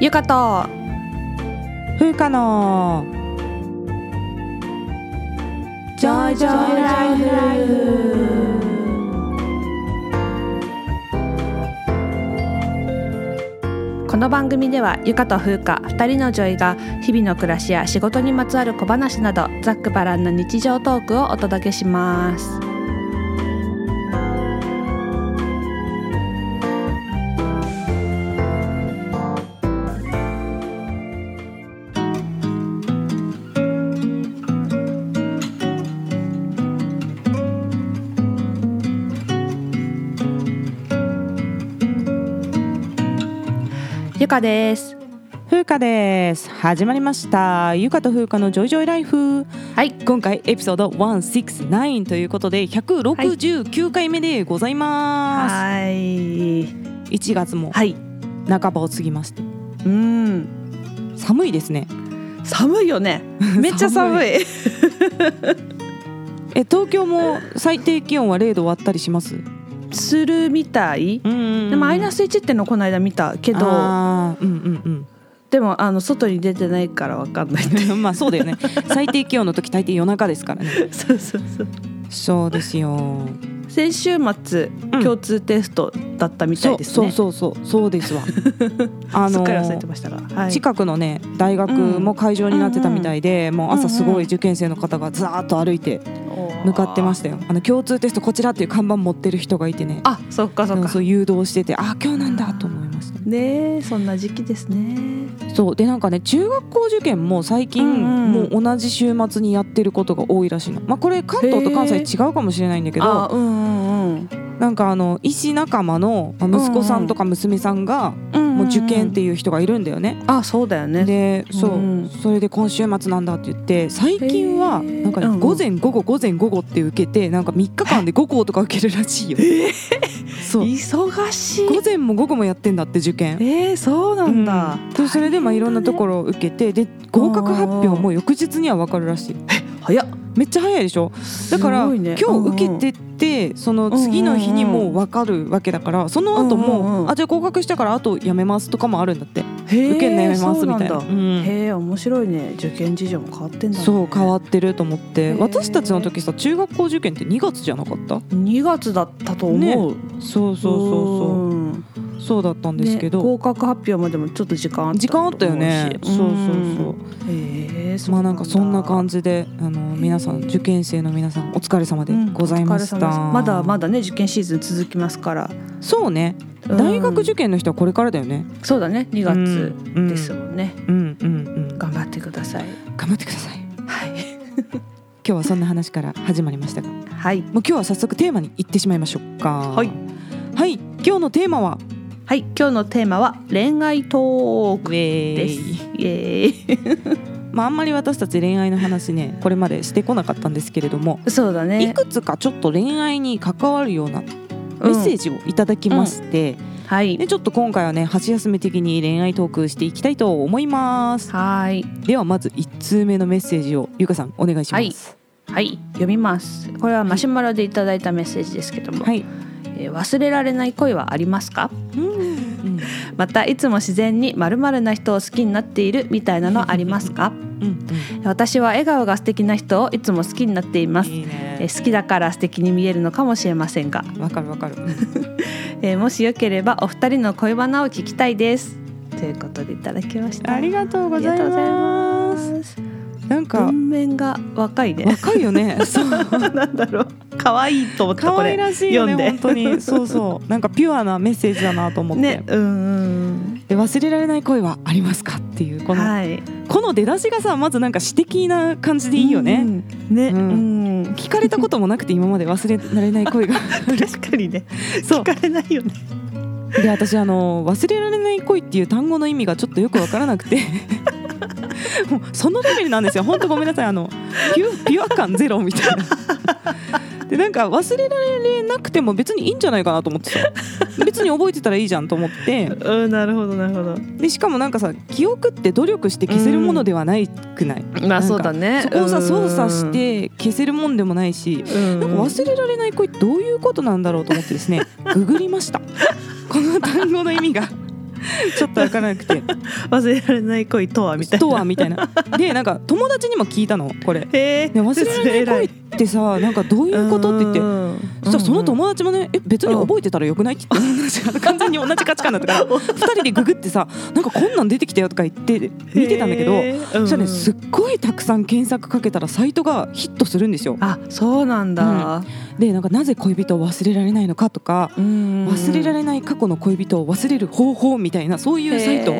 ゆかと風花の。ジョイジョイライフ。この番組ではゆかと風花2人の女医が日々の暮らしや仕事にまつわる小話などざっくばらんな日常トークをお届けしますかです。風花です。始まりました。ゆかと風花のジョイジョイライフ。はい。今回エピソード169ということで169回目でございます、はい。1月もはい。半ばを過ぎまして。うん。寒いですね。寒いよね。めっちゃ寒い。え東京も最低気温は0度割ったりします？するみたい。うんでもマイナス1ってのこの間見たけど。あー。うんうんでもあの外に出てないからわかんないって。う んまあそうだよね。最低気温の時大抵夜中ですからね。そうそうそう。そうですよ。先週末、うん。共通テストだったみたそいうですね。そうそうそうそう。ですわ。あのかり忘れてましたが、はい、近くのね大学も会場になってたみたいで、もう朝すごい受験生の方がザーッと歩いて向かってましたよ。あの共通テストこちらっていう看板持ってる人がいてね。あそっかそっか。そう誘導しててあ今日なんだと思いました。ねえそんな時期ですね。そう。でなんかね中学校受験も最近、うんうん。もう同じ週末にやってることが多いらしいの。まあこれ関東と関西違うかもしれないんだけどあうんうんなんかあの医師仲間のまあ息子さんとか娘さんがうんもう受験っていう人がいるんだよね。あそうだよね。でそう、うんそれで今週末なんだって言って最近はなんかね、午前午後午前午後って受けてなんか3日間で5校とか受けるらしいよ。そう。忙しい。午前も午後もやってんだって受験。えー、そうなんだ、それでまあいろんなところを受けてで合格発表も翌日には分かるらしい早っ。めっちゃ早いでしょ？だから、ね。今日受けてってその次の日にもう分かるわけだからその後も、うんうんうん。あじゃあ合格したからあとやめますとかもあるんだって。受受けやめますみたいな。そうなんへえ面白いね。受験事情も変わってんだね。そう変わってると思って。私たちの時さ中学校受験って2月じゃなかった？2月だったと思う、そうそうそうそうそうだったんですけど、ね合格発表までもちょっと時間あった時間あったよね。そうそうそう。へえまあなんかそんな感じじであの皆さん受験生の皆さんお疲れ様でございました、まだまだね受験シーズン続きますから、そうね。うん。大学受験の人はこれからだよね。そうだね。2月うん。ですもんね、うんうんうん。頑張ってください。頑張ってください。はい。今日はそんな話から始まりましたが。もうはい今日は早速テーマに行ってしまいましょうか。はい。はい。今日のテーマははい今日のテーマは恋愛トークです。イイエーまああんまり私たち恋愛の話ねこれまでしてこなかったんですけれどもイそうだね。いくつかちょっと恋愛に関わるようなメッセージをいただきまして、はい。でちょっと今回はね箸休め的に恋愛トークしていきたいと思います。はい。ではまず1通目のメッセージをゆかさんお願いします。はい。読みます。これはマシュマロでいただいたメッセージですけども、はい、えー忘れられない恋はありますか？うん。またいつも自然に〇〇な人を好きになっているみたいなのありますか？うん。私は笑顔が素敵な人をいつも好きになっています。いね。ー好きだから素敵に見えるのかもしれませんが、わかるわかる、えーもしよければお二人の恋バナを聞きたいです。ということでいただきました。ありがとうございます。なんか文面が若いね。若いよね。そうなんだろう可愛いと思った。可これ愛らしいよね読んで本当に。そうそう。なんかピュアなメッセージだなと思って、ね。うんうんで忘れられない恋はありますかっていうこの、はい。この出だしがさまずなんか詩的な感じでいいよね、うんね。ううんん。聞かれたこともなくて今まで忘れられない恋が。確かにね。そう。聞かれないよね。で私あの忘れられない恋っていう単語の意味がちょっとよくわからなくて もうそのレベルなんですよ。本当ごめんなさい。あのピュピュア感ゼロみたいな。でなんか忘れられなくても別にいいんじゃないかなと思ってさ。別に覚えてたらいいじゃんと思って。うんなるほどなるほど。でしかもなんかさ記憶って努力して消せるものではないくない、まあなんかそうだね。そこをさうん。操作して消せるもんでもないしうん。なんか忘れられない恋ってどういうことなんだろうと思ってですねググりました。この単語の意味が ちょっと分からなくて。忘れられない恋とはみたいな。とはみたいな。でなんか友達にも聞いたのこれ。へえね、忘れられない恋ってさなんかどういうことって言って。そしたらその友達もね「え別に覚えてたらよくない?」って言って。完全に同じ価値観だったから。2人でググってさ「なんかこんなん出てきたよ」とか言って見てたんだけどそしたらねすっごいたくさん検索かけたらサイトがヒットするんですよ。あそうなんだ、でなんかなぜ恋人を忘れられないのかとかうん。忘れられない過去の恋人を忘れる方法みたいなそういうサイト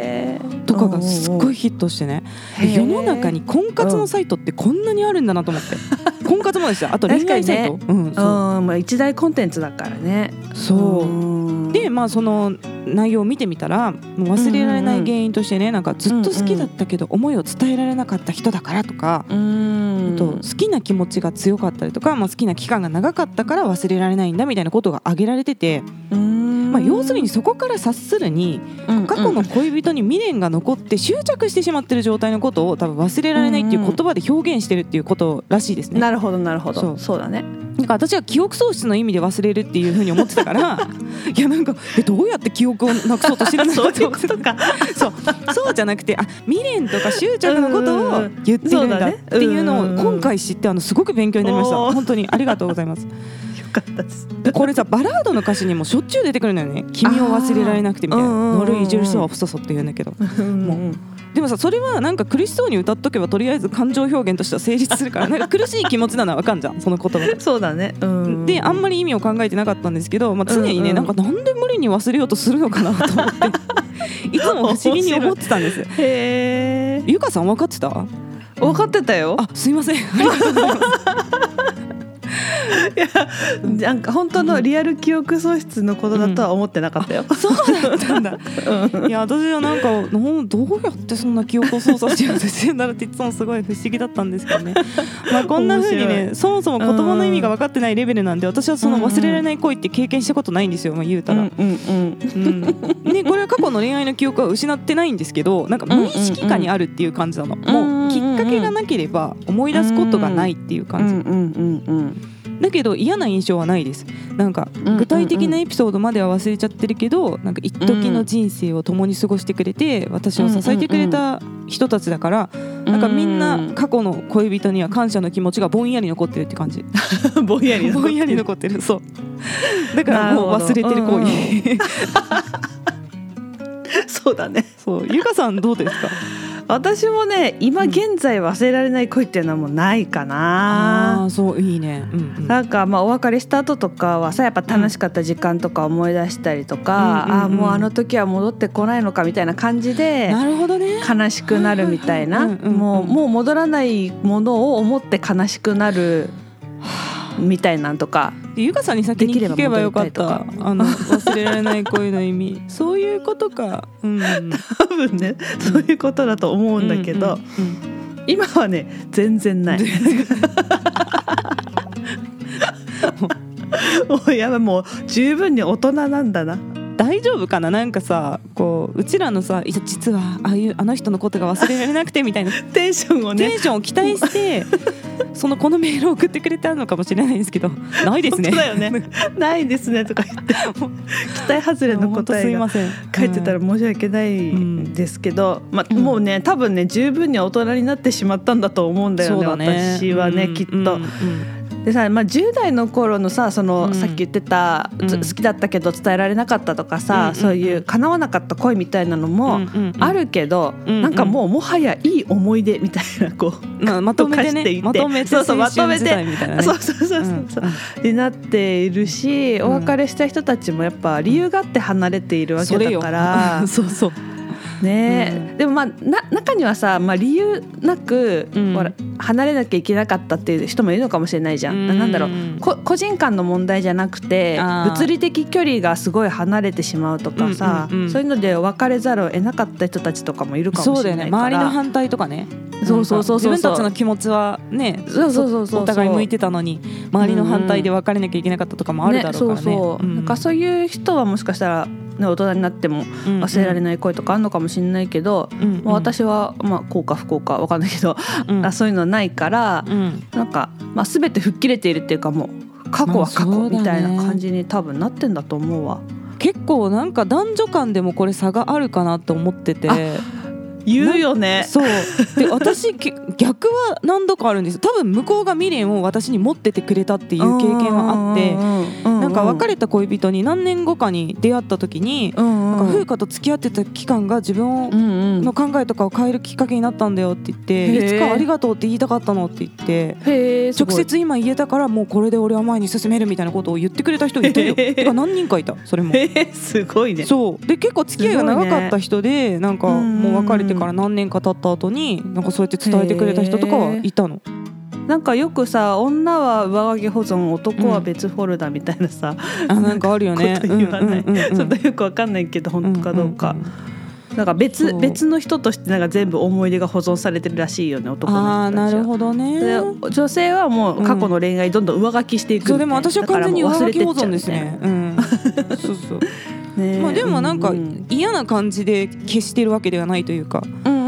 とかがすっごいヒットしてね。世の中に婚活のサイトってこんなにあるんだなと思って。婚活もですよ。あと恋愛サイト、うんそう。うんまあ一大コンテンツだからね。そう。うん。でまあその内容を見てみたらもう忘れられない原因としてねなんかずっと好きだったけど思いを伝えられなかった人だからとか、うんあと好きな気持ちが強かったりとか、まあ、好きな期間が長かったから忘れられないんだみたいなことが挙げられてて、うん。まあ、要するにそこから察するに過去の恋人に未練が残って執着してしまってる状態のことを多分忘れられないっていう言葉で表現してるっていうことらしいですね。なるほどなるほど。そう。そうだね。なんか私は記憶喪失の意味で忘れるっていうふうに思ってたから いやなんかえどうやって記憶をなくそうとしてるのそうそう。そうじゃなくてあ未練とか執着のことを言ってるんだっていうのを今回知ってあのすごく勉強になりました。本当にありがとうございます。これさバラードの歌詞にもしょっちゅう出てくるのよね「君を忘れられなくて」みたいな「あーうんうんうんうん。ノルイジュルスはフソソ」って言うんだけど。もでもさそれはなんか苦しそうに歌っとけばとりあえず感情表現としては成立するから なんか苦しい気持ちなのはわかんじゃんその言葉が。そうだね。うん。であんまり意味を考えてなかったんですけど、まあ、常にね、うん。うんなんかなんで無理に忘れようとするのかなと思って。いつも不思議に思ってたんです。へえゆかさん分かってた？分かってたよ。あすいません。ありがとうございます なんか本当のリアル記憶喪失のことだとは思ってなかったよ。そうだったんだ。いや私はなんかどうやってそんな記憶を操作しようとしてるんだろうっていつもすごい不思議だったんですけどね。まあこんな風に面ねそもそも言葉の意味が分かってないレベルなんで私はその忘れられない恋って経験したことないんですよ、まあ、言うたら。うんうんうん。うん、ねこれは過去の恋愛の記憶は失ってないんですけどなんか無意識下にあるっていう感じなの、もうきっかけがなければ思い出すことがないっていううんう感じ、んうんうんだけど嫌な印象はないです。なんかうん具体的なエピソードまでは忘れちゃってるけどなんか一時の人生を共に過ごしてくれて私を支えてくれた人たちだからなんかみんな過去の恋人には感謝の気持ちがぼんやり残ってるって感じ。ぼんやりぼんやり残ってる。そう。だからもう忘れてる行為。そうだね。そう。ゆかさんどうですか？私もね今現在忘れられない恋っていうのはもうないかあな。あそういいね。うんうん。なんかまあお別れした後とかはさやっぱ楽しかった時間とか思い出したりとか、うんうんうんああもうあの時は戻ってこないのかみたいな感じでなるほどね。悲しくなるみたいな。もうもう戻らないものを思って悲しくなるみたいなんとかでゆかさんに先に聞けばよかった。あの忘れられない恋の意味。そういうことか。うん。多分ねそういうことだと思うんだけど、今はね全然ない。もうやばい。もう十分に大人なんだな。大丈夫かな？なんかさこううちらのさいや実はああいうあの人のことが忘れられなくてみたいな。テンションをね。テンションを期待して そのこのメールを送ってくれたのかもしれないですけどないですね。本当だよね。ないですねとか言って 期待外れの答えがすいません。書いてたら申し訳ないんですけど、まあ、うん。もうね多分ね十分に大人になってしまったんだと思うんだよねね。私はね、うん。きっと。うんうんでさ、まあ、10代の頃のさその、うん。さっき言ってた、うん。ず好きだったけど伝えられなかったとかさ、うんうんうん。そういう叶わなかった恋みたいなのもあるけど、うんうん。なんかもうもはやいい思い出みたいなこう、まあ まとめてねまとめてそうそう青春時代みたいなね。そうそうそうそうそう、になっているし、ん。お別れした人たちもやっぱ理由があって離れているわけだから。そうそうね。うん。でもまあな中にはさ、まあ、理由なく、うん。ほら離れなきゃいけなかったっていう人もいるのかもしれないじゃん。うん。なんだろう。こ個人間の問題じゃなくて物理的距離がすごい離れてしまうとかさ、うんうんうん。そういうので別れざるを得なかった人たちとかもいるかもそうだよねしれないから。周りの反対とかねそうそうそう自分たちの気持ちはねそうそうそうそう。お互い向いてたのに周りの反対で別れなきゃいけなかったとかもあるだろうからね。そうそう、ん。なんかそういう人はもしかしたら、ね、大人になっても忘れられない恋とかあるのかもしれないけど、うん。うんまあ、私は、まあ、幸か不幸か分かんないけど、うん。あそういうのないから、うん。なんか、まあ、全て吹っ切れているっていうかもう過去は過去みたいな感じに多分なってんだと思うわ。結構なんか男女間でもこれ差があるかなと思ってて言うよね。そう。で私け逆は何度かあるんです多分向こうが未練を私に持っててくれたっていう経験はあって。なんか別れた恋人に何年後かに出会った時に、なんか風花と付き合ってた期間が自分の考えとかを変えるきっかけになったんだよって言って、いつかありがとうって言いたかったのって言って直接今言えたからもうこれで俺は前に進めるみたいなことを言ってくれた人いてるよてか何人かいたそれも。すごいね。そう。で結構付き合いが長かった人で、なんかうん。もう別れてから何年か経った後になんかそうやって伝えてくれた人とかはいたの？なんかよくさ女は上書き保存男は別フォルダみたいなさ、あなんかあるよね。こと言わない、うんうんうんうん。ちょっとよくわかんないけど本当かどうか、んんんなんか別別の人としてなんか全部思い出が保存されてるらしいよね男の人ああなるほどね。で女性はもう過去の恋愛どんどん上書きしていくみたいな。そうでも私は完全に上書き保存ですだね。うん。そうそう。ねまあでもなんかうん。嫌な感じで消してるわけではないというか、うんうんうんうん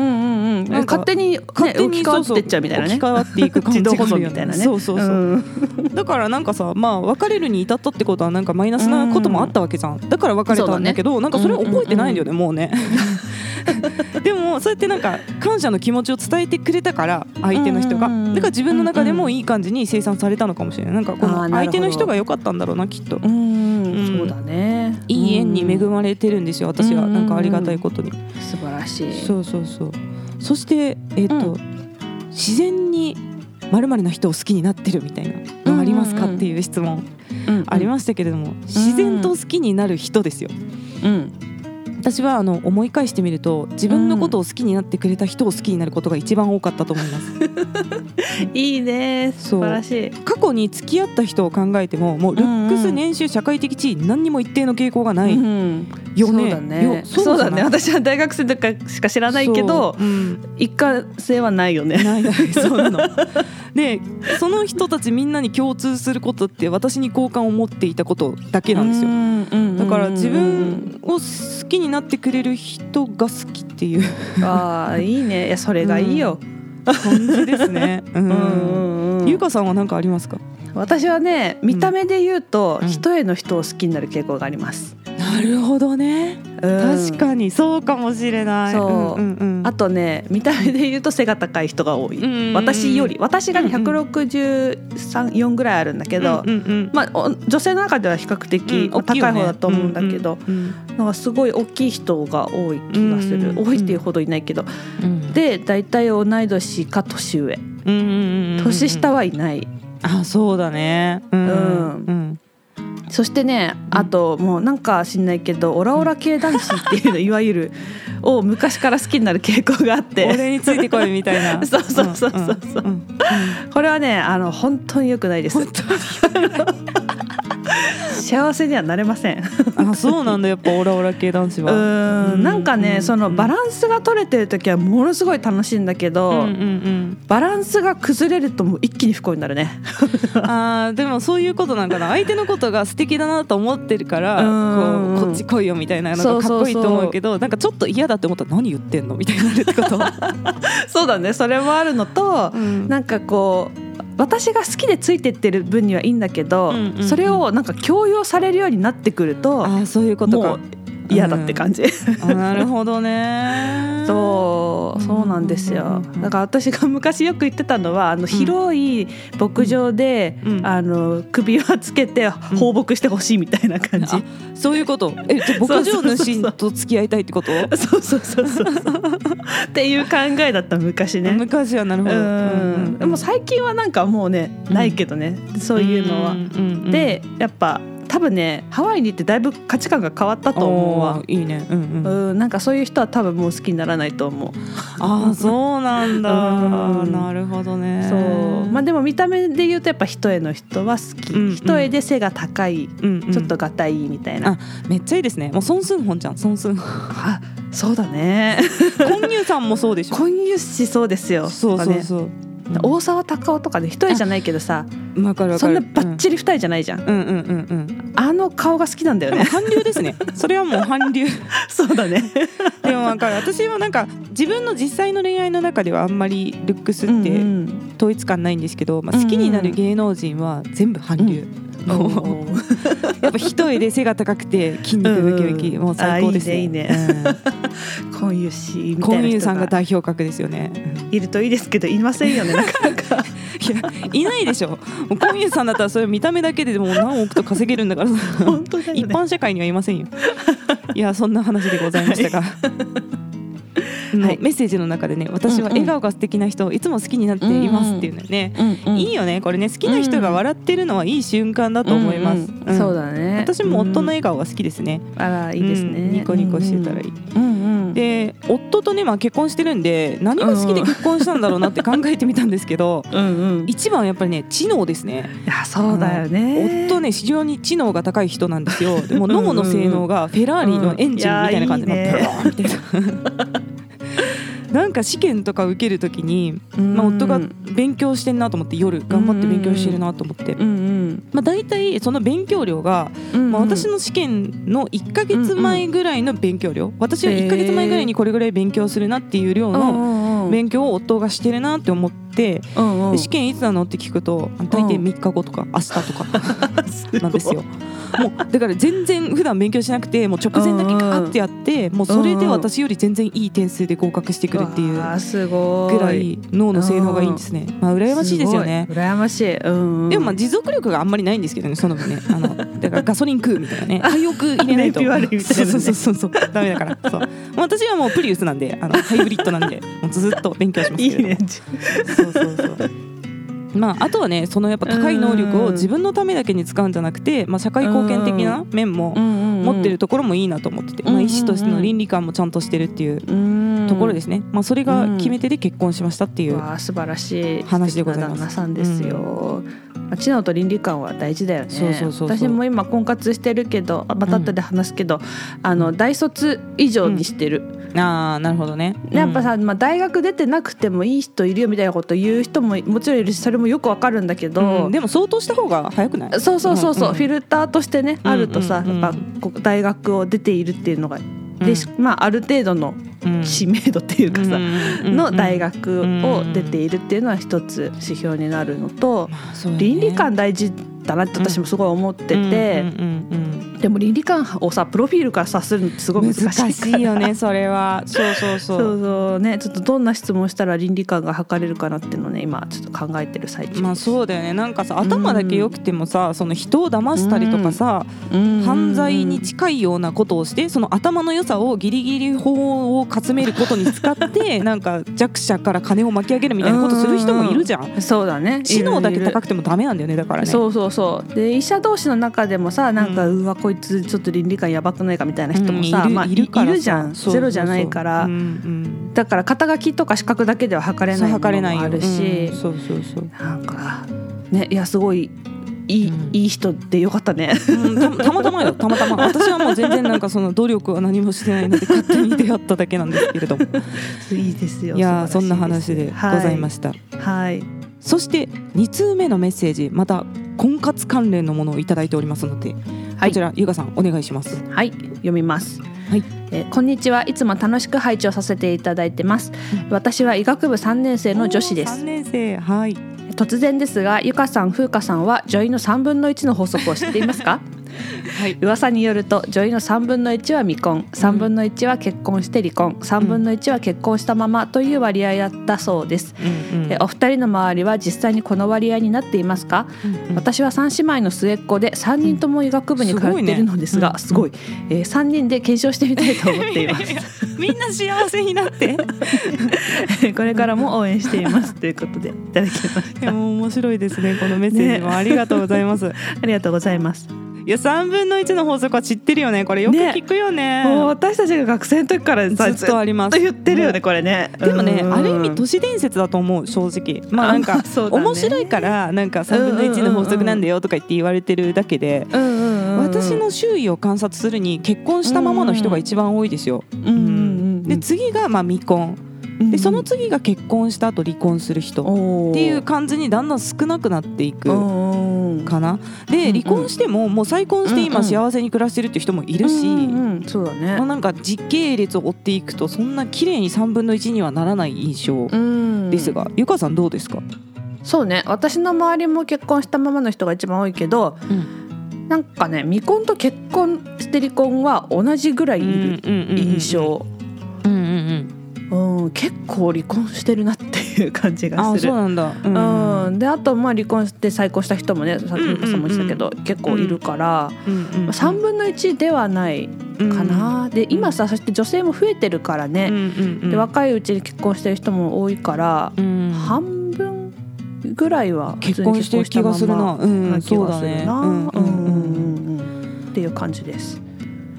なんか勝手に、ね、勝手に置き換わってっちゃうみたいなね。置き換わっていく感じみたいなね。そうそうそう。ん。だからなんかさまあ別れるに至ったってことはなんかマイナスなこともあったわけじゃん。だから別れたんだけどなんかそれを覚えてないんだよねもうね。でもそうやってなんか感謝の気持ちを伝えてくれたから相手の人が。うんうんうんだから自分の中でもいい感じに生産されたのかもしれない。なんかこの相手の人が良かったんだろうなきっと。うんうんそうだね。いい縁に恵うんまれてるんですよ私は。うんなんかありがたいことに。素晴らしい。そうそうそうそしてえっとう自然にまるな人を好きになってるみたいなのありますかっていう質問。うんありましたけれども、自然と好きになる人ですよ。うん。私はあの思い返してみると自分のことを好きになってくれた人を好きになることが一番多かったと思います。いいね。素晴らしい。過去に付き合った人を考えてももうルックス、年収社会的地位何にも一定の傾向がない。うんよね。そうだね。よそうだね。私は大学生とかしか知らないけどそううん。一過性はないよね。ない。な いそうなの。でその人たちみんなに共通することって私に好感を持っていたことだけなんですよ。よだから自分を好きになってくれる人が好きっていう。ああいいね。いやそれがいいよ、感じですね。ううんんうんうんゆうかさんは何かありますか？私はね見た目で言うと、うん。人への人を好きになる傾向があります、なるほどね。確にかにそうかもしれない。そう。うんうんうん。あとね見た目で言うと背が高い人が多い、うん私より。私がねうんうん。163ぐらいあるんだけど、うんうんうん。まあ、お女性の中では比較的、う高い方だと思うんだけど、うんなんかすごい大きい人が多い気がする、うんうん。多いっていうほどいないけど、うん。で大体同い年か年上。うんうんうんうん年下はいない、あそうだね。うん。うん。うんそしてねあともうなんか知んないけどオラオラ系男子っていうのいわゆる を昔から好きになる傾向があって。俺についてこいみたいな。そうそうそうそうそう。これはねあの本当に良くないです。本幸せにはなれません。あそうなんだ。やっぱオラオラ系男子うは。ーん。なんかね、うん。そのバランスが取れてる時はものすごい楽しいんだけど、うんうんバランスが崩れるともう一気に不幸になるね。うん、あーでもそういうことなんかな。相手のことが素敵だなと思ってるからうん。こうこっち来いよみたいなのそうそうそう。がかっこいいと思うけどなんかちょっと嫌だって思ったら何言ってんのみたいになるってこと、そうだね。それもあるのと、うん。なんかこう私が好きでついてってる分にはいいんだけど、うんうんうん。それをなんか強要されるようになってくるとあーそういうことか嫌だって感じ、あなるほどね。そうそうなんですよ。うんうんうんだから私が昔よく言ってたのはあの広い牧場で、うん。あの首輪つけて放牧してほしいみたいな感じ、あそういうこと？えじゃあ牧場主と付き合いたいってこと？そうそうそうそう。っていう考えだった昔ね。昔はなるほうどんでも最近はなんかもうねうんないけどね、そういうのは。んうんうん。でやっぱ多分ねハワイに行ってだいぶ価値観が変わったと思うわ。いいね。うんうん。うん、なんかそういう人は多分もう好きにならないと思う。ああ そうなんだ。うん。なるほどね。そう。まあでも見た目で言うとやっぱ一重の人は好き、うんうん。一重で背が高い。うんうん。ちょっとがたいみたいな、あめっちゃいいですね。もうソン・スンホンじゃん。ソン・スンホンあそうだね。コンニューさんもそうでしょ。婚姻しそうですよ。そうそうう。そう大沢たかおとかで一重じゃないけどさそんなバッチリ二重じゃないじゃん、うん。うんうんうんうん。あの顔が好きなんだよね。韓流ですね。それはもう韓流。そうだね。でもわかる。私はなんか自分の実際の恋愛の中ではあんまりルックスってうんうん。統一感ないんですけど、まあ、好きになる芸能人は全部韓流、こう やっぱ一重で背が高くて筋肉ムキムキ、うんうん。もう最高ですね。あいいねコ ンユシみコンユたいな人が。さんが代表格ですよね、いるといいですけどいませんよね なかなか。いやいないでしょ。もうコンユさんだったらそれ見た目だけでもう何億と稼げるんだからさ。本当ね。一般社会にはいませんよ。いやそんな話でございましたが、のはいメッセージの中でね私は笑顔が素敵な人をいつも好きになっていますっていうのね、いいよねこれね。好きな人が笑ってるのはいい瞬間だと思います、そうだね。私も夫のうん笑顔が好きですね、あらいいですね、うん。ニコニコしてたらいい、うんうんで夫とね、まあ、結婚してるんで何が好きで結婚したんだろうなって考えてみたんですけど、うんうん。い一番はやっぱりね知能ですね。やそうだよね。夫ね非常に知能が高い人なんですよ。でも脳の性能がフェラーリのエンジンみたいな感じで、うん。いやいいねブローンみたいななんか試験とか受けるときに、まあ、うん夫が勉強してんなと思って夜頑張って勉強してるなと思って、まあ、大体その勉強量が、うんまあ、私の試験の1ヶ月前ぐらいの勉強量。私は1ヶ月前ぐらいにこれぐらい勉強するなっていう量のの勉強を夫がしてるなって思って試験いつなのって聞くと大抵3日後とか明日とか なんですよ。もうだから全然普段勉強しなくてもう直前だけガーってやってもうそれで私より全然いい点数で合格してくるっていうわあすごい。ぐらい脳の性能がいいんですね。まあ羨ましいですよね。羨ましい、うん。うん、でもまあ持続力があんまりないんですけどねその分ね。あの だからガソリン食うみたいなね。廃屋入れないと。そうそうそうそう。ダメだから。そう。私はもうプリウスなんであのハイブリッドなんでもうずっと勉強しますけれども。いいね。そうそうそう。まあ、あとはねそのやっぱ高い能力を自分のためだけに使うんじゃなくて、まあ、社会貢献的な面も持ってるところもいいなと思ってて、まあ、医師としての倫理観もちゃんとしてるっていうところですすね、まあ、それが決め手で結婚しましたっていう、素晴らしい。話でございます。さんですよ、まあ知能と倫理観は大事だよね。私も今婚活してるけどあまた後で話すけど、あの大卒以上にしてる、ああなるほどね。やっぱさ、まあ、大学出てなくてもいい人いるよみたいなこと言う人ももちろんいるしそれもよくわかるんだけうんど、うん。でも相当した方が早くない？そうそうそうそう、ん。ん。フィルターとしてね、うん。あるとさ、うん。うん。やっぱ大学を出ているっていうのが、でしまあある程度のうん。知名度っていうかさ、の大学学を出ているっていうのは一つ指標になるのと、倫倫理観大事だなって私もすごい思ってて、でも倫理観をさプロフィールから察するのってすごい難しいよねそれは。そうそうそそううそう。ねちょっとどんな質問したら倫理観が測れるかなっていうのをね今ちょっと考えてる最中まあそうだよね。なんかさ頭だけ良くてもさその人を騙したりとかさ、犯罪に近いようなことをしてその頭の良さをギリギリ法をかつめることに使って なんか弱者から金を巻き上げるみたいなことする人もいるじゃん。そうだね。知能だけ高くてもダメなんだよねだからね。そうそうそう。で医者同士の中でもさなんか、ううわこいつちょっと倫理観やばくないかみたいな人もさ、うんいるまあ、いいるいるじゃんゼロじゃないから、うんうんだから肩書きとか資格だけでは測れないものもあるし、うんそう。そうそう。なんかねいやすごいいい,、うん。いい人でよかったね。うんたたまたまよ。たまたま。私はもう全然なんかその努力は何もしてないので勝手に出会っただけなんですけれども。いいですよ。いやーそんな話でございました、た。はい。そして2通目のメッセージ。また婚活関連のものをいただいておりますので、はいこちらゆがさんお願いしますはい、読みます。はいえーこんにちはいつも楽しく拝聴させていただいてます。私は医学部3年生の女子です3。年生はい突然ですが、ゆかさん、ふうかさんは女医の3分の1の法則を知っていますか？はい。噂によると女医の3分の1は未婚3分の1は結婚して離婚3分の1は結婚したままという割合だったそうです、うんうん。えお二人の周りは実際にこの割合になっていますか、うんうん。私は三姉妹の末っ子で3人とも医学部に通っているのですが、うん。すごい,、えー、3人で検証してみたいと思っていまいやいやみんな幸せになって。す これからも応援していますということでいただきましいやもう面白いですねこのメッセージも。ね。ありがとうございます、た ありがとうございますいや3分の1の法則は知ってるよね。これよく聞くよね。もう私たちが学生の時からさずっとあります。言ってるよねこれね。でもね、うん。ある意味都市伝説だと思う正直。まあなんか、ね。面白いからなんか3分の1の法則なんだよとか言って言われてるだけで、うんうんうんうん私の周囲を観察するに結婚したままの人が一番多いですよ。うんうんで次がまあ未婚。でその次が結婚した後離婚する人。っっていう感じにだんだん少なくなっていくかな。で離婚してももう再婚して今幸せに暮らしてるっていう人もいるし。うんうんそうだね。まあなんか時系列を追っていくとそんな綺麗に3分の1にはならない印象うん。ですが、ゆかさんどうですか？そうね。私の周りも結婚したままの人が一番多いけどうん。なんかね未婚と結婚して離婚は同じぐらいいる印象、結構離婚してるなっていう感じがあする。そうなんだ。うん、であとまあ離婚して再婚した人もねさっきゆかさんも言ってたけど、結構いるから、まあ3分の1ではないかな、で今さそして女性も増えてるからうんね、で若いうちに結婚してる人も多いから、うん。半分ぐらいは結婚してる気がするな。うんな気がするな。うんうんうん。うん。っていう感じです。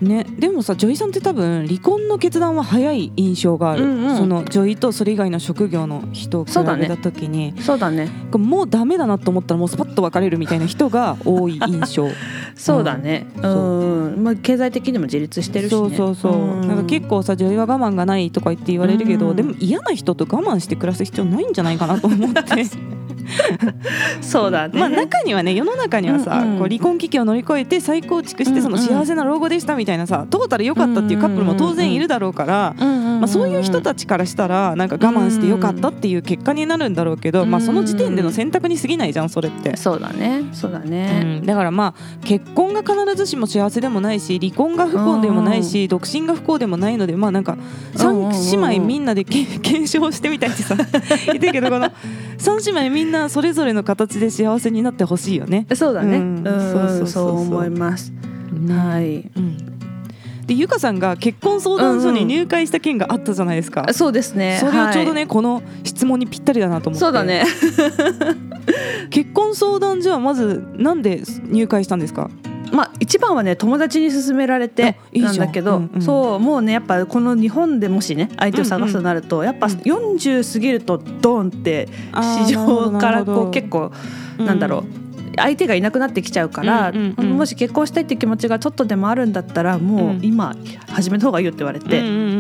ね、でもさ女医さんって多分離婚の決断は早い印象がある、うんうん。その女医とそれ以外の職業の人を比べた時に、そうだね。もうダメだなと思ったらもうスパッと別れるみたいな人が多い印象。そうだね。う、う。ん。まあ、経済的にも自立してるしね。そうそうそう、ん。なんか結構さ女医は我慢がないとか言って言われるけど、うん。でも嫌な人と我慢して暮らす必要ないんじゃないかなと思って そうだね。まあ中にはね世の中にはさ、うんうん。こう離婚危機を乗り越えて再構築してそのうんうん。幸せな老後でしたみたいなさトータル良かったっていうカップルも当然いるだろうから、まあ、そういう人たちからしたらなんか我慢してよかったっていう結果になるんだろうけど、まあ、その時点での選択に過ぎないじゃんそれって。そうだね。そうだうね、ん、だからまあ結婚が必ずしも幸せでもないし離婚が不幸でもないし独身が不幸でもないのでまあなんかうんうん3姉妹みんなでけ 検証してみたいってさ言ってるけどこの3姉妹みんなそれぞれの形で幸せになってほしいよね。そうだね、ううん。ん、そうそう思います、はい。うん。でゆかさんが結婚相談所に入会した件があったじゃないですか。そうですね。それをちょうどはね、この質問にぴったりだなと思って。いそうだね。結婚相談所はまずなんで入会したんですか？まあ一番はね友達に勧められてなん。んだけどうんうん。そうもうねやっぱこの日本でもしね相手を探すとなると、やっぱうん40過ぎるとドンって市場からこう結構なんだろう相手がいなくなってきちゃうから、うんうんうん。もし結婚したいって気持ちがちょっとでもあるんだったらもううん。今始めた方がいいよって言われて、うんうん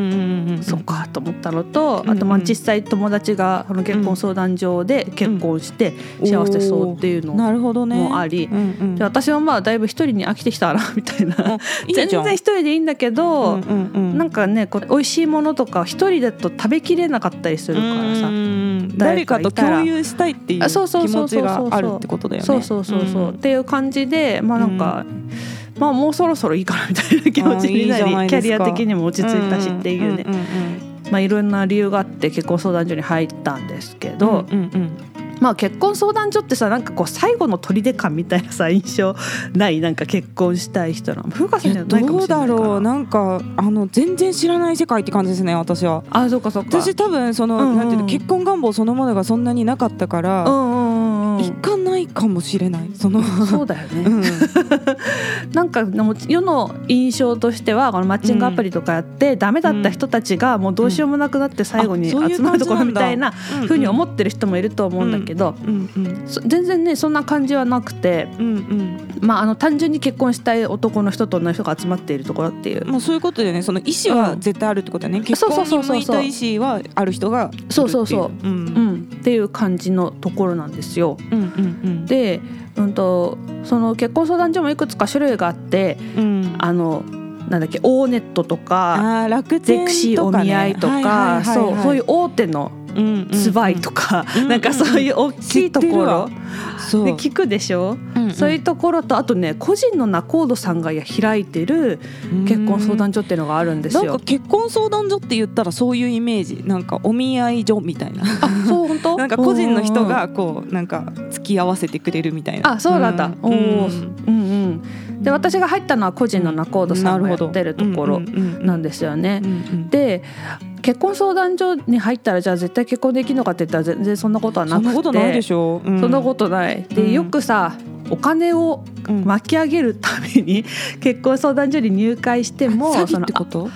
うんうんうんそっかと思ったのと、うんうんあとまあ実際友達がその結婚相談所で結婚して幸せそうっていうのもあり。うんうん。で私はまあだいぶ一人に飽きてきたな みたいな。全然一人でいいんだけど、うんうんうん。なんかねこう美味しいものとか一人だと食べきれなかったりするからさ、うん誰誰かと共有したいっていうあそうそう気持ちそうそう。そうがあるってことだよね。そうそうそうそう、ん。っていう感じでまあなんか、まあもうそろそろいいかなみたいな気持ちになりキャリア的にも落ち着いたしっていうね、んんんまあいろんな理由があって結婚相談所に入ったんですけど、うんうんうんまあ結婚相談所ってさなんかこう最後の砦感みたいなさ印象ない？なんか結婚したい人の。風花さんじゃないかどうもしれないかな。だろう。なんかあの全然知らない世界って感じですね私は。あそうかそうか。私多分その、うんうんなんていうの結婚願望そのものがそんなになかったから、うんうんうん。うんいかないかもしれない。その。そうだよね、うん。なんかでも世の印象としてはこのマッチングアプリとかやって、ダメだった人たちがもうどうしようもなくなって最後に集まるところみたいなうんうん。ふうに思ってる人もいると思うんだけど、うんうんそ全然ねそんな感じはなくて、うんうん。まあ、あの単純に結婚したい男の人と女の人が集まっているところっていう。まあそういうことでね。その意思は絶対あるってことだね、うそ婚うそうそう。に向いた意思はある人がそうそうそう。うん。うん、っていう感じのところなんですよ。うんうんで、うん、とその結婚相談所もいくつか種類があってうん。うんあのなんだっけオーネットとかあー楽ゼ天クシーお見合いとかそうそういう大手のツバイとか、うんなんかそういう大きいところ。そう。で聞くでしょ、そういうところとあとね個人の仲人さんが開いてる結婚相談所っていうのがあるんですよ。なんか。結婚相談所って言ったらそういうイメージ。なんかお見合い所みたいな。あそう本当？なんか個人の人がこうなんか付き合わせてくれるみたいな。あそうなんだ。うん。おー。うん。うんうんで私が入ったのは個人の仲人さんがやってるところなんですよね。で結婚相談所に入ったらじゃあ絶対結婚できるのかって言ったら全然そんなことはなそくて。んなことないでしょ。う、そんなことない。うん。でよくさお金を巻き上げるために 結婚相談所に入会しても詐欺ってこと？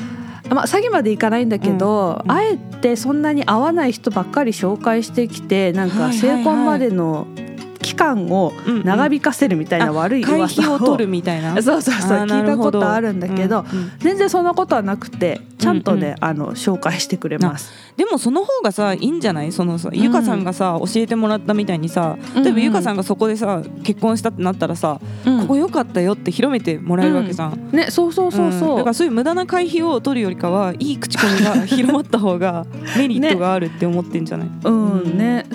あまあ、詐欺までいかないんだけど、うん。あえてそんなに合わない人ばっかり紹介してきてなんか成婚までの期間を長引かせるみたいな悪い会噂を。費を取るみたいな。そうそうそう聞いたことあるんだけど、うんうん。全然そんなことはなくてちゃんとね、うんうん。あの紹介してくれます。でもその方がさいいんじゃない？そのさゆかさんがさ、教えてもらったみたいにさうん例えばゆかさんがそこでさ結婚したってなったらさ、うん。ここ良かったよって広めてもらえるわけじゃん。ねそうそうそうそう。ん。だからそういう無駄な会費を取るよりかはいい口コミが 広まった方がメリットがあるって思ってんじゃない、うん。ね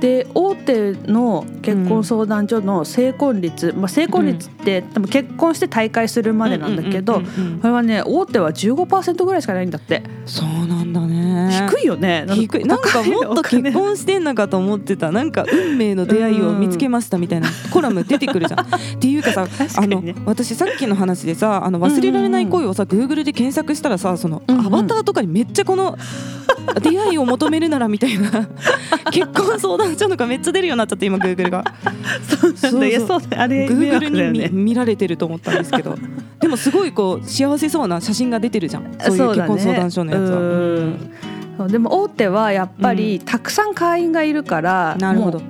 で大手の結婚相談所の成婚率、まあ、成婚率って多分結婚して退会するまでなんだけどこれはね大手は15%ぐらいしかないんだって。そうなんだね。低いよね。低い。なんかもっと結婚してんのかと思ってた。なんか運命の出会いを見つけましたみたいなコラム出てくるじゃん。っていうかさ あの私さっきの話でさあの忘れられない恋をさ、グーグルで検索したらさその、アバターとかにめっちゃこの 出会いを求めるならみたいな。結婚相談所のがめっちゃ出るようになっちゃって今グーグルが。そうそう。そうあれグーグルに見見られてると思ったんですけど。でもすごいこう幸せそうな写真が出てるじゃん。そういう結婚相談所のやつは。でも大手はやっぱりたくさん会員がいるから、なるほど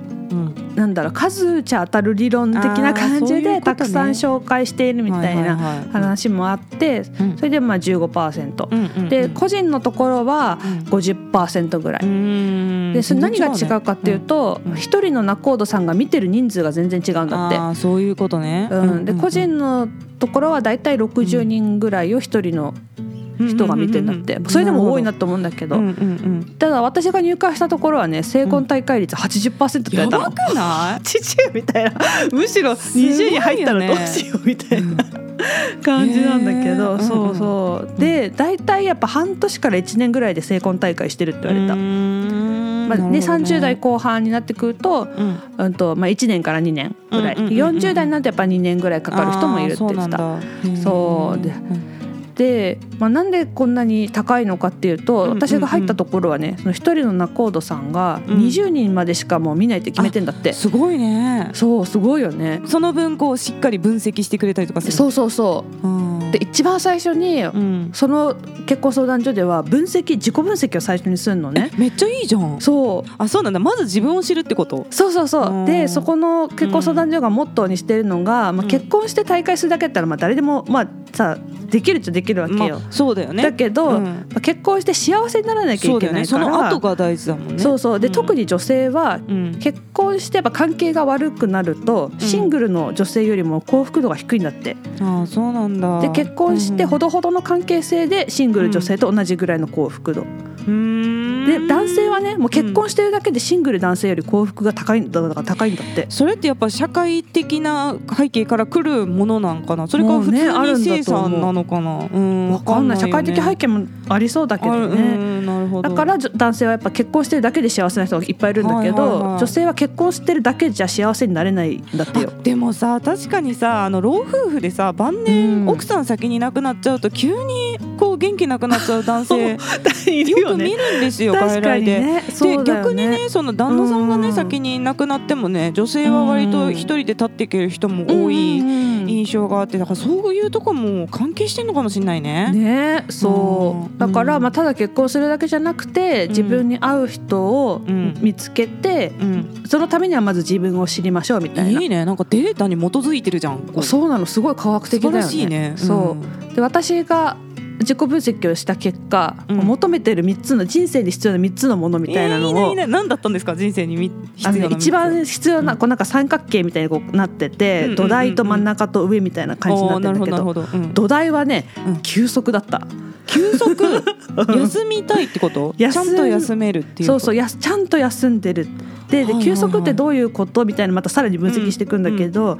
なんだろう数打ち当たる理論的な感じでたくさん紹介しているみたいな話もあってそれでまあ15%で個人のところは50%ぐらい。でそれ何が違うかっていうと一人の仲人さんが見てる人数が全然違うんだって。そういうことね。で個人のところはだいたい60人ぐらいを一人の人が見てんだって。それでも多いなと思うんだけど。ただ私が入会したところはね成婚大会率80%って言われたの、やばくない？父みたいな。むしろ20位入ったらどうしようみたいな。感じなんだけど、そうそう。で大体やっぱ半年から1年ぐらいで成婚大会してるって言われた。まあね、30代後半になってくると,、うん。とまあ、1年から2年ぐらい、40代になるとやっぱ2年ぐらいかかる人もいるって言ってた。そう。でで、まあ、なんでこんなに高いのかっていうと、私が入ったところはねその一人の仲人さんが20人までしかもう見ないって決めてんだって、すごいね。そうすごいよね。その分こうしっかり分析してくれたりとかするそうそうそう、うんで一番最初に、その結婚相談所では分析自己分析を最初にするのね。めっちゃいいじゃん。そう。あそうなんだ。まず自分を知るってこと？そうそうそう。でそこの結婚相談所がモットーにしてるのが、まあ、結婚して大会するだけだったらまあ誰でもまあさできるっちゃできるわけよ、まあ、そうだよね。だけど、うん、まあ、結婚して幸せにならなきゃいけないから、ね、その後が大事だもんね。そうそう。で、うん、特に女性は、結婚してやっぱ関係が悪くなると、シングルの女性よりも幸福度が低いんだって、ああそうなんだ。で結婚してほどほどの関係性でシングル女性と同じぐらいの幸福度、で男性はねもう結婚してるだけでシングル男性より幸福が高いんだから高いんだって。それってやっぱ社会的な背景からくるものなんかな？それか普通に生産なのかな、うん、分かんない、ね、社会的背景もありそうだけどね。なるほど。だから男性はやっぱ結婚してるだけで幸せな人がいっぱいいるんだけど、はいはいはい、女性は結婚してるだけじゃ幸せになれないんだってよ。でもさ確かにさあの老夫婦でさ晩年奥さん先に亡くなっちゃうと急にこう元気なくなっちゃう男性 よく見るんですよ外来で。ね、で、ね、逆にねその旦那さんがね先に亡くなってもね女性は割と一人で立っていける人も多い印象があってだからそういうとこも関係してんのかもしれないね。ねそう。だから、まあ、ただ結婚するだけじゃなくて自分に合う人を見つけて、そのためにはまず自分を知りましょうみたいな。いいね。なんかデータに基づいてるじゃん。そうなの。すごい科学的だよね。ね。そう。で私が自己分析をした結果、うん、求めてる3つの人生に必要な3つのものみたいなのを、えー、いいねいい。ね何だったんですか？人生に必要な、ね、一番必要な、こうなんか三角形みたいにこうなってて、土台と真ん中と上みたいな感じになってるんだけど土台はね、休息だった。休息？休みたいってこと？ちゃんと休めるっていうそうそうやちゃんと休んでる。でで休息ってどういうこと？みたいなまたさらに分析していくんだけど、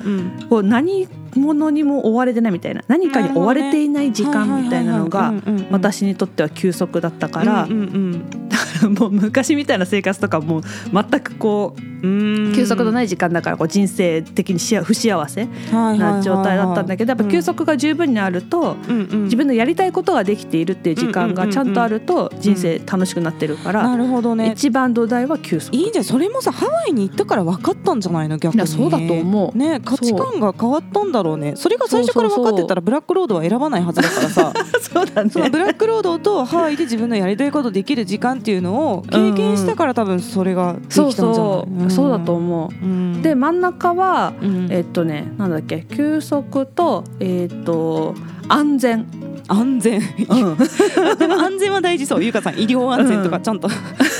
こう何者にも追われてないみたいな。何かに追われていない時間みたいなのが私にとっては休息だったから、だからもう昔みたいな生活とかも全くこう休息のない時間だからこう人生的に不幸せな状態だったんだけどやっぱ休息が十分にあると自分のやりたいことができているっていう時間がちゃんとあると人生楽しくなってるからなるほど、ね、一番土台は休息。いいじゃんそれもさハワイに行ったから分かったんじゃないの？逆に。そうだと思う。ね価値観が変わったんだろうね。それが最初から分かってたらブラックロードは選ばないはずだからさ。そうだね。そのブラックロードとハワイで自分のやりたいことできる時間っていうのを経験したから多分それができたんじゃない、そうそう。だと思う。で真ん中は、えっとねなんだっけ？休息とえっと安全。安全、うん、でも安全は大事そう。ゆかさん医療安全とかちゃんと、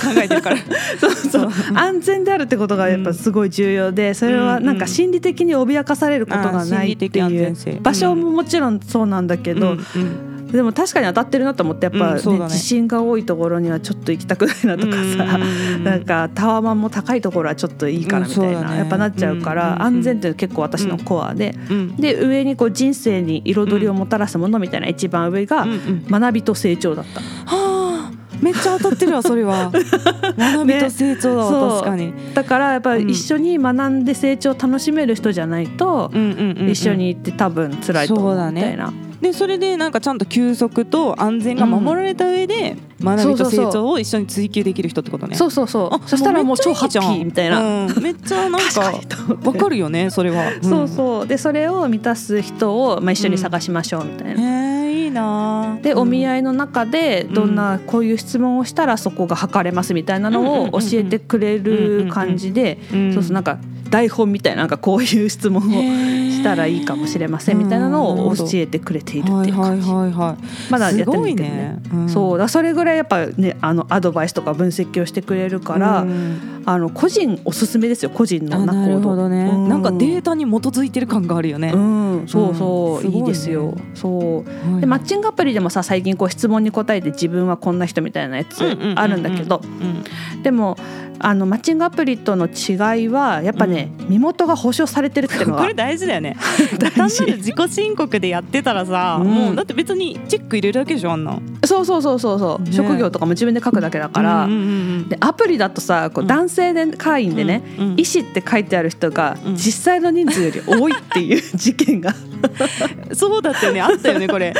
考えてるから。そうそう。安全であるってことがやっぱすごい重要でそれはなんか心理的に脅かされることがないっていう場所ももちろんそうなんだけど、でも確かに当たってるなと思ってやっぱ、ねうんね。地震が多いところにはちょっと行きたくないなとかさ、うんなんかタワマンも高いところはちょっといいからみたいな、うんね。やっぱなっちゃうから、安全って結構私のコアで、うん。で上にこう人生に彩りをもたらすものみたいな一番上が学びと成長だった。はあめっちゃ当たってるわそれは。学びと成長だわ、そう確かに、だからやっぱうんり一緒に学んで成長を楽しめる人じゃないと、うんうんうんうん。一緒に行って多分辛いと思そうだねうみたいな。でそれでなんかちゃんと休息と安全が守られた上で、学びと成長を一緒に追求できる人ってことね。そうそうそう。あそしたらもう超ハッピーみたいな。うん、めっちゃなんかわかるよねそれは、そうそう。でそれを満たす人を、まあ、一緒に探しましょうみたいな。へえいいな。でお見い合いの中でどんなこういう質問をしたらそこが測れますみたいなのを教えてくれる感じでそうそうなんか台本みたいななんかこういう質問をしたらいいかもしれませんみたいなのを教えてくれているってはいいうはい感じ。はいはい。まだやってすごいないけどねね。うん。そう。だそれぐらいやっぱねあのアドバイスとか分析をしてくれるから、うん。あの個人おすすめですよ個人のあなるほどね、うん。なんかデータに基づいてる感があるよね、うん、そうそう、いね。いいですよ。そう。はいでマッチングアプリでもさ最近こう質問に答えて自分はこんな人みたいなやつあるんだけど、うん。でもあのマッチングアプリとの違いはやっぱね、身元が保証されてるっていうのが。これ大事だよね。大 単な事。る自己申告でやってたらさ、うん。もうだって別にチェック入れるだけでしょあんな。んそうそうそうそうそう、ね。職業とかも自分で書くだけだから、うんうんうんでアプリだとさこううん。男性で会員でね、うんうん。医師って書いてある人がうん。実際の人数より多いっていう事件が そうだったよね。あったよねこれ。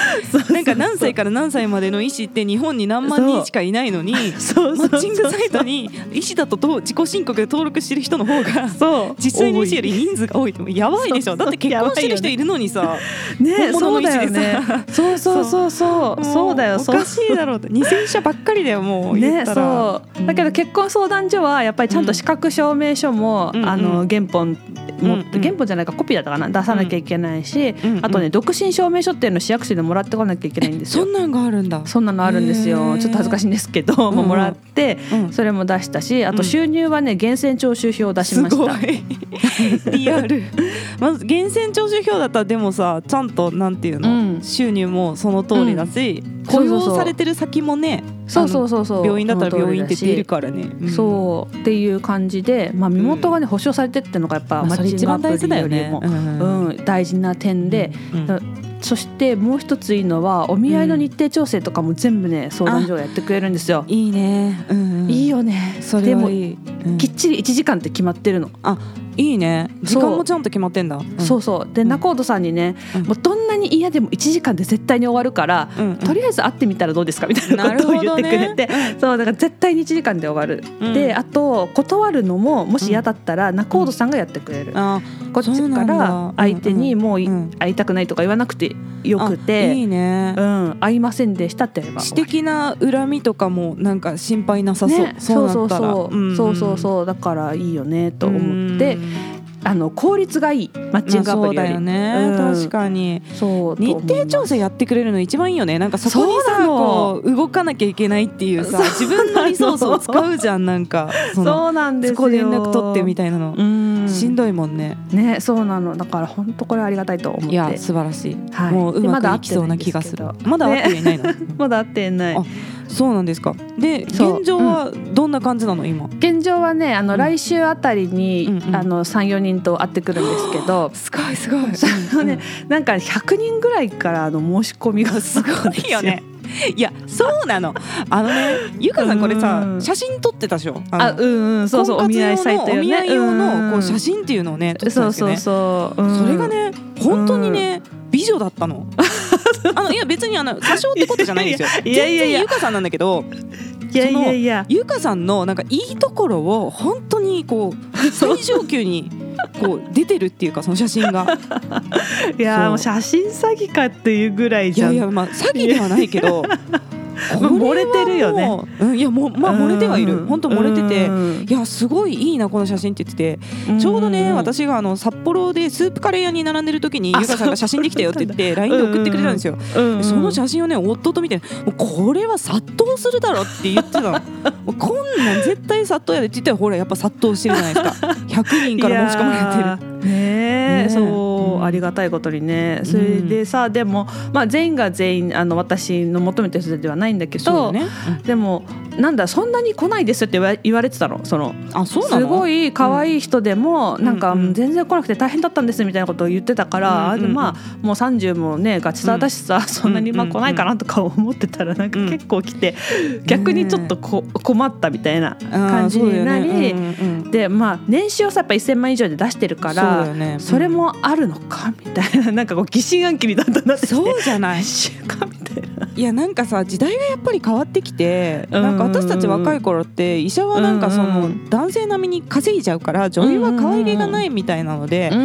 なんか何歳から何歳までの医師って日本に何万人しかいないのにマッチングサイトに医師だとと自己申告で登録してる人の方がそう。実際の医師より人数が多いってやばいでしょ。だって結婚してる人いるのにさね。そうだよね。さそうそうそう。そう。そうだよ。そうもおかしいだろうって。2000社ばっかりだよもう言ねそう。だけど結婚相談所はやっぱりちゃんと資格証明書も、うんあの原本持って、うんうん。原本じゃないかコピーだったかな。出さなきゃいけないし、うんうん。あとね独身証明書っていうのを市役所でもらってこなきゃいけないんですよ。そんなんがあるんだ。そんなのあるんですへよー。ちょっと恥ずかしいんですけど、もうもらってうんそれも出したしあうん。と収入はね源泉徴収票を出しすました、ごい。リアル。まず源泉徴収票だったらでもさちゃんとなんていうの、うん。収入もその通りだし、うん雇用されてる先もねそうそうそうそう。病院だったら病院って出るかからね、うん。そう。っていう感じで、まあ、身元がね保証されてってのがやっぱまあ、それ一番大事だよね。マッチングアプリよりうんも、うん、大事な点で、うん。そしてもう一ついいのはお見合いの日程調整とかも全部ね相談所がやってくれるんですよ。いいね、うんうん。いいよね。それでもはいい、うん。きっちり1時間って決まってるの。いいね。時間もちゃんと決まってんだ、うん。そうそう。でうん。仲人さんにね、うん。もうどんなに嫌でも1時間で絶対に終わるから、とりあえず会ってみたらどうですかみたいなことを言ってくれて、そうだから絶対に1時間で終わる。うん。であと断るのももし嫌だったら仲人さんがやってくれる。あこっちから相手にもう会いたくないとか言わなくてよくあいて。いね、うん、会いませんでしたって私的な恨みとかもなんか心配なさそう、ね、そうそうそう、そうそうそうだからいいよねと思ってうんあの効率がいいマッチングアプリより、まあそうだよね、うん確かに。そう日程調整やってくれるの一番いいよね。なんかそこにさこう動かなきゃいけないっていうさ自分のリソースを使うじゃんなんか。そうなんですよ。そこ連絡取ってみたいなの、うん。しんどいもんね。ねそうなの。だから本当これありがたいと思って。いや素晴らしい、はい。もううまくいきそうな気がする。まだ会っていないの、まだ会ってない。あそうなんですか。でそう。現状はどんな感じなの？今。現状はねあの、うん。来週あたりに、うんうん。あの34人と会ってくるんですけど。すごいすごい。ね。なんか100人ぐらいからの申し込みがすごいいよね。いやそうなの。あのねゆかさんこれさうん写真撮ってたでしょ？あうんうんそうそうお見合いサイトお見合い用のこう写真真っていうのをね撮ってたそうそうんですよねそう、うん。それがね本当にね美女だったの あのいや別にあの詐称ってことじゃないんですよ。いやいやいや。全然ゆかさんなんだけどいやいやいや。ゆかさんのなんかいいところを本当にこう最上級にこう出てるっていうかその写真が。いやもう写真詐欺かっていうぐらいいじゃん。やいやまあ詐欺ではないけどこれはもう漏れてるよね。うんいやもうまあ漏れてはいる。うん。本当漏れててうん。いやすごいいいなこの写真って言ってて。ちょうどね、私があの札幌でスープカレー屋に並んでる時にあゆかさんが写真できたよって言って LINE で送ってくれたんですよ。その写真をね夫と見てもうこれは殺到するだろって言ってたの。こんなん絶対殺到やでって言ったらほらやっぱ殺到してるじゃないですか。100人から申し込まれてる。ねえねそうありがたいことにね。それでさ、でも、まあ、全員が全員あの私の求めてる人ではないんだけどそうだねでもなんだそんなに来ないですって言われてたのその。あそうすごい可愛い人でも、ん。なんか、うん。うん全然来なくて大変だったんですみたいなことを言ってたから、うんうんうん。まあもう30もねガチさだしさ、そんなにまあうんうん来ないかなとか思ってたらなんかうん結構来て、逆にちょっとこ困ったみたいな感じになり、ね。うんうんうん。でまあ年収をさやっぱ1,000万以上で出してるからそれもあるのかみたいななんかこう疑心暗鬼にだんだんなって。そうじゃない。年収かみたいやなんかさ時代がやっぱり変わってきてなんか私たち若い頃って医者はなんかそのん男性並みに稼いじゃうから女優は可愛げがないみたいなのでな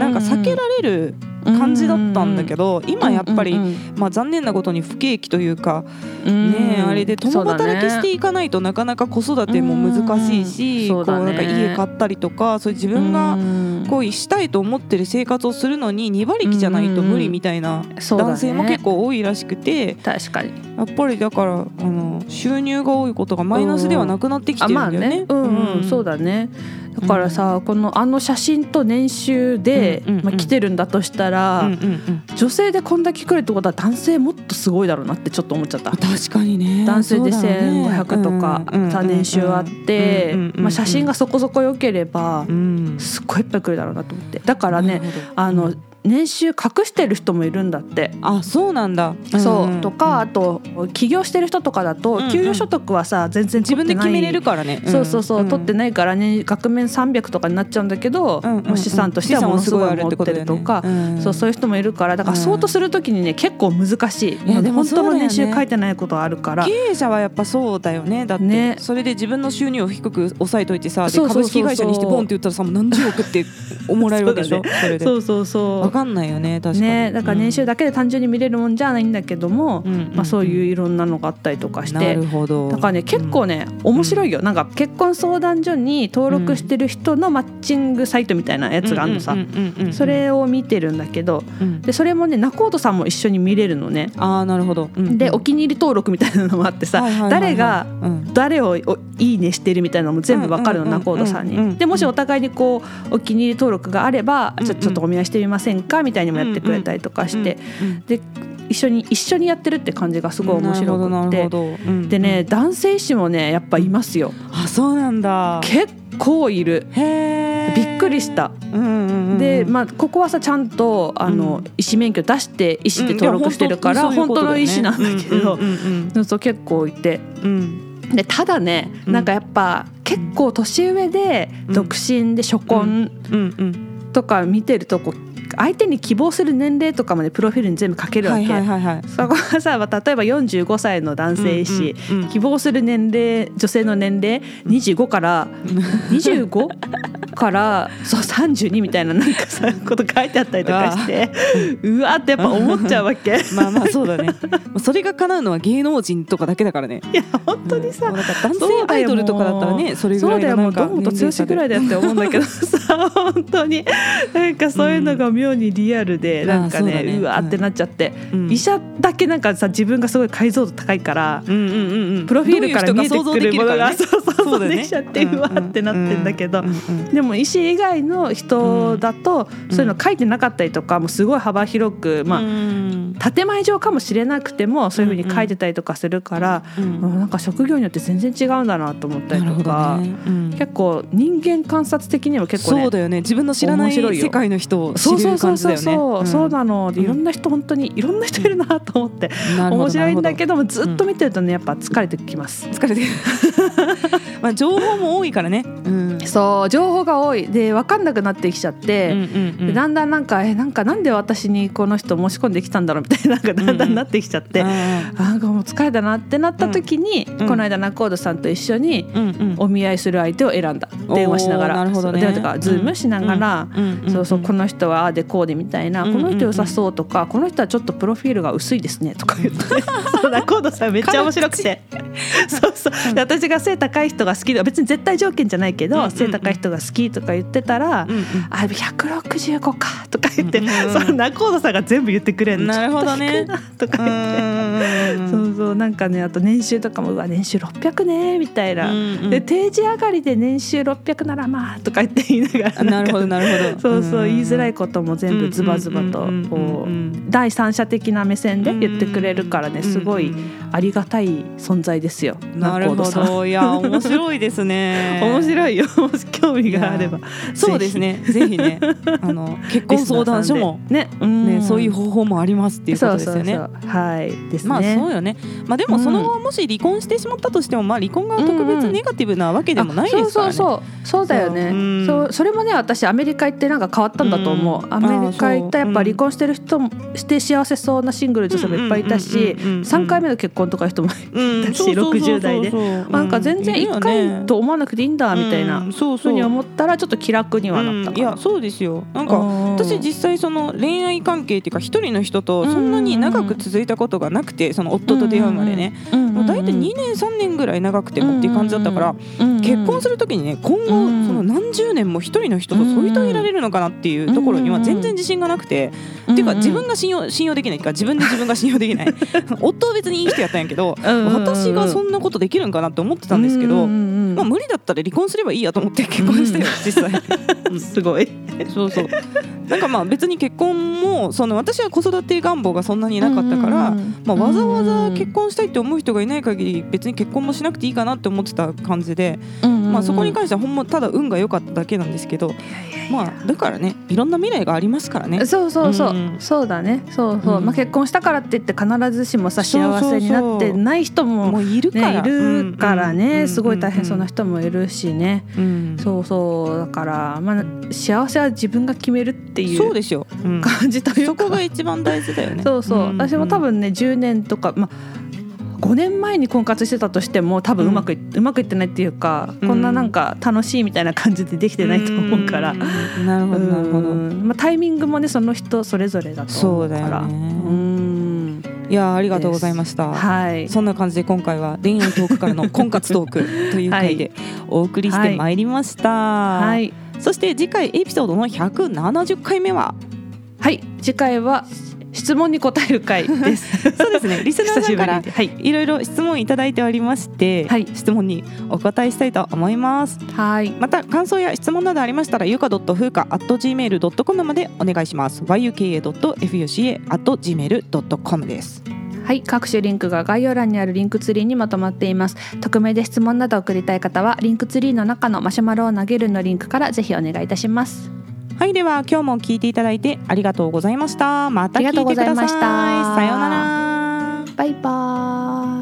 なんか避けられる感じだったんだけど今やっぱりまあ残念なことに不景気というかねえあれで共働きしていかないとなかなか子育ても難しいしこうなんか家買ったりとかそういう自分がこうしたいと思ってる生活をするのに2馬力じゃないと無理みたいな男性も結構多いらしくて確かに。やっぱりだからあの収入が多いことがマイナスではなくなってきてるんだよね。うん。うん、そうだね。だからさ、このあの写真と年収で、うんうんうん。まあ、来てるんだとしたら、うんうんうん。女性でこんだけ来るってことは男性もっとすごいだろうなってちょっと思っちゃった。確かにね。男性でそうだね。1500とかうんうんうん。さ年収あってうんうんうんまあ写真がそこそこ良ければうん。すっごいいっぱい来るだろうなと思って。だからねあの年収隠してる人もいるんだって。あそうなんだ。そう。とかあと起業してる人とかだとうんうん。給与所得はさ全然自分で決めれるかからね。そうそうそう、ん。取ってないからね。額面300とかになっちゃうんだけど、うんうん資産としてはものすごい持ってるとか、そうそういう人もいるからだからうん。そうとするときにね結構難しい、いやでも本当の年収書いてないことあるから。経営者はやっぱそうだよね。だって、ねそれで自分の収入を低く抑えといてさでそうそうそうそう。株式会社にしてボンって言ったらさもう何十億ってもらえるわけでしょ？そ,、れで。そうそうそわかんないよねう確かに。ねだから年収だけで単純に見れるもんじゃないんだけども、うん。うんまあ、そういういろんなのがあったりとかしなてるほど。だからね結構ね、面白いよ。なんか結婚相談所に登録してる人のマッチングサイトみたいなやつがあるのさ、それを見てるんだけどうん。でそれもね仲人さんも一緒に見れるのね。ああなるほど、うんでお気に入り登録みたいなのもあってさ、誰がうん。誰をおいいねしてるみたいなのも全部わかるのうんうんうん仲人さんうん。うんに。でもしお互いにこうお気に入り登録があれば、ちょっとお見合いしてみませんかみたいにもやってくれたりとかして、うんで一緒に一緒にやってるって感じがすごい面白くって。うんでね男性医師もねやっぱいますよ。あそうなんだ。結構いる。へえびっくりした。うんうんうんで、まあ、ここはさちゃんとあの、うん。医師免許出して医師って登録してるから、うん本当の医師なんだけど、うんうんうんそう結構いて。うん。でただね、うん。なんかやっぱ結構年上でうん。独身で初婚うんうん。とか見てるとこう相手に希望する年齢とかまでプロフィールに全部書けるわけ、はいはいはいはい。そこはさ、まあ例えば45歳の男性医師、希望する年齢女性の年齢25から25からそう32みたいななんかさこと書いてあったりとかして。うわってやっぱ思っちゃうわけ。まあまあそうだね。まあそれが叶うのは芸能人とかだけだからね。いや本当にさ、うん。もうなんか男性アイドルとかだったらねそれぐらそうだよもういのなんか堂本剛ぐらいだよって思うんだけどさ本当に。なんかそういうのが妙にリアルで、うん。なんかね,、うだね。うわーってなっちゃって、うん。医者だけなんかさ自分がすごい解像度高いから。うんうんうんうん。プロフィールから見えてくるものが そうそうそう。できちゃってうわってなってんだけど。うんうんうん。でも医師以外の人だとうん。そういうの書いてなかったりとかもうすごい幅広くまあうん。建前上かもしれなくてもそういうふうに書いてたりとかするからうんもうなんか職業によって全然違うんだなと思ったりとか。ね。うん。結構人間観察的にも結構ねそうだよね。自分の知らない世界の人を知るそうそう感じだよね。そう、そうなの。でうん。いろんな人本当にいろんな人いるなと思って、面白いんだけど。どもずっと見てるとねやっぱ疲れてきます。疲れてる まあ情報も多いからね。うんそう情報が多い。で分かんなくなってきちゃって、うんうんうん。でだんだんなんかえなんかなんで私にこの人申し込んできたんだろうみたいななん。かだんだんなってきちゃって、ああなんかもう疲れたなってなった時に、うん。この間仲人さんと一緒にーうんうん。お見合いする相手を選んだ。電話しながら。おーなるほどね。電話とかズームしながら、うんうんうんそうそうこの人はああでこうでみたいな、うんうんうん。この人良さそうとかこの人はちょっとプロフィールが薄いですねとか言って。そう仲人さんめっちゃ面白くて。そうそう。で私が背高い人が好きで別に絶対条件じゃないけど、背高い人が好きとか言ってたら、うんうん。あ165かとか言って、うんうんその仲人さんが全部言ってくれるの。なるほどね。とかう言って。ん。そうそうそうなんかねあと年収とかもうわ年収600ねみたいな、で定時上がりで年収600ならまあとか言って言いながらなるほどなるほど。そうそう言いづらいことも全部ズバズバとこう第三者的な目線で言ってくれるからねすごいありがたい存在ですよ。なるほど。いや面白いですね。面白いよ興味があれば。そうですね。ぜひねあの結婚相談所もねねそういう方法もありますっていうことですよね。はい。ですまあそうよね。まあでもその後もし離婚してしまったとしてもまあ離婚が特別ネガティブなわけでもないですからね。そうそうそう。だよね。そう。それもね私アメリカ行ってなんか変わったんだと思う。アメリカ行ったやっぱ離婚してる人もして幸せそうなシングル女性もいっぱいいたし、三回目の結婚とか人もいたし、六十代で。なんか全然一回と思わなくていいんだみたいなふうに思ったらちょっと気楽にはなったいやそうですよ。なんか私実際その恋愛関係っていうか一人の人とそんなに長く続いたことがなくてその夫と出会うまでね、もう大体2年3年ぐらい長くてもっていう感じだったから、結婚する時にね今後その何十年も一人の人と添い遂げられるのかなっていうところには全然自信がなくて、っていうか自分が信用信用できないか自分で自分が信用できない。夫は別にいい人やったんやけど、私がそんなことできるんかなって思ってたんですけど、まあ、無理だったら離婚すればいいやと思って結婚したよ、実際。すごい。そうそう。なんかまあ別に結婚もその私は子育て願望がそんなになかったから、まあ、わざわざ結婚したいって思う人がいない限り別に結婚もしなくていいかなって思ってた感じで、まあ、そこに関してはほんまただ運が良かっただけなんですけどまあだからねいろんな未来がありますからね。そうそうそう、うん、そうだね。そうそう、うん、まあ、結婚したからって言って必ずしもさ幸せになってない人も,、ね、いるから、いるからね、すごい大変そうな人もいるしね、そうそう。だからまあ幸せは自分が決めるっていうそうですよ、感じというか、そこが一番大事だよね。そうそう、私も多分ね10年とかまあ5年前に婚活してたとしても多分うまく,、うまくいってないっていうか、こんななんか楽しいみたいな感じでできてないと思うから、なるほどなるほど、まあ、タイミングもねその人それぞれだと思うから。うん。いやありがとうございました。はい。そんな感じで今回は恋愛トークからの婚活トークという回でお送りしてまいりました。はい。そして次回エピソードの170回目は？はい。次回は質問に答える回です。そうですね。リスナーさんからいろいろ質問いただいておりまして、はい、質問にお答えしたいと思います。はい。また感想や質問などありましたらゆかドット風花 at gmail ドットコムまでお願いします。yuka ドット fuca at gmail ドットコムです。はい、各種リンクが概要欄にあるリンクツリーにまとまっています。匿名で質問など送りたい方はリンクツリーの中のマシュマロを投げるのリンクからぜひお願いいたします。はいでは今日も聞いていただいてありがとうございました。また聞いてください。さようなら。バイバーイ。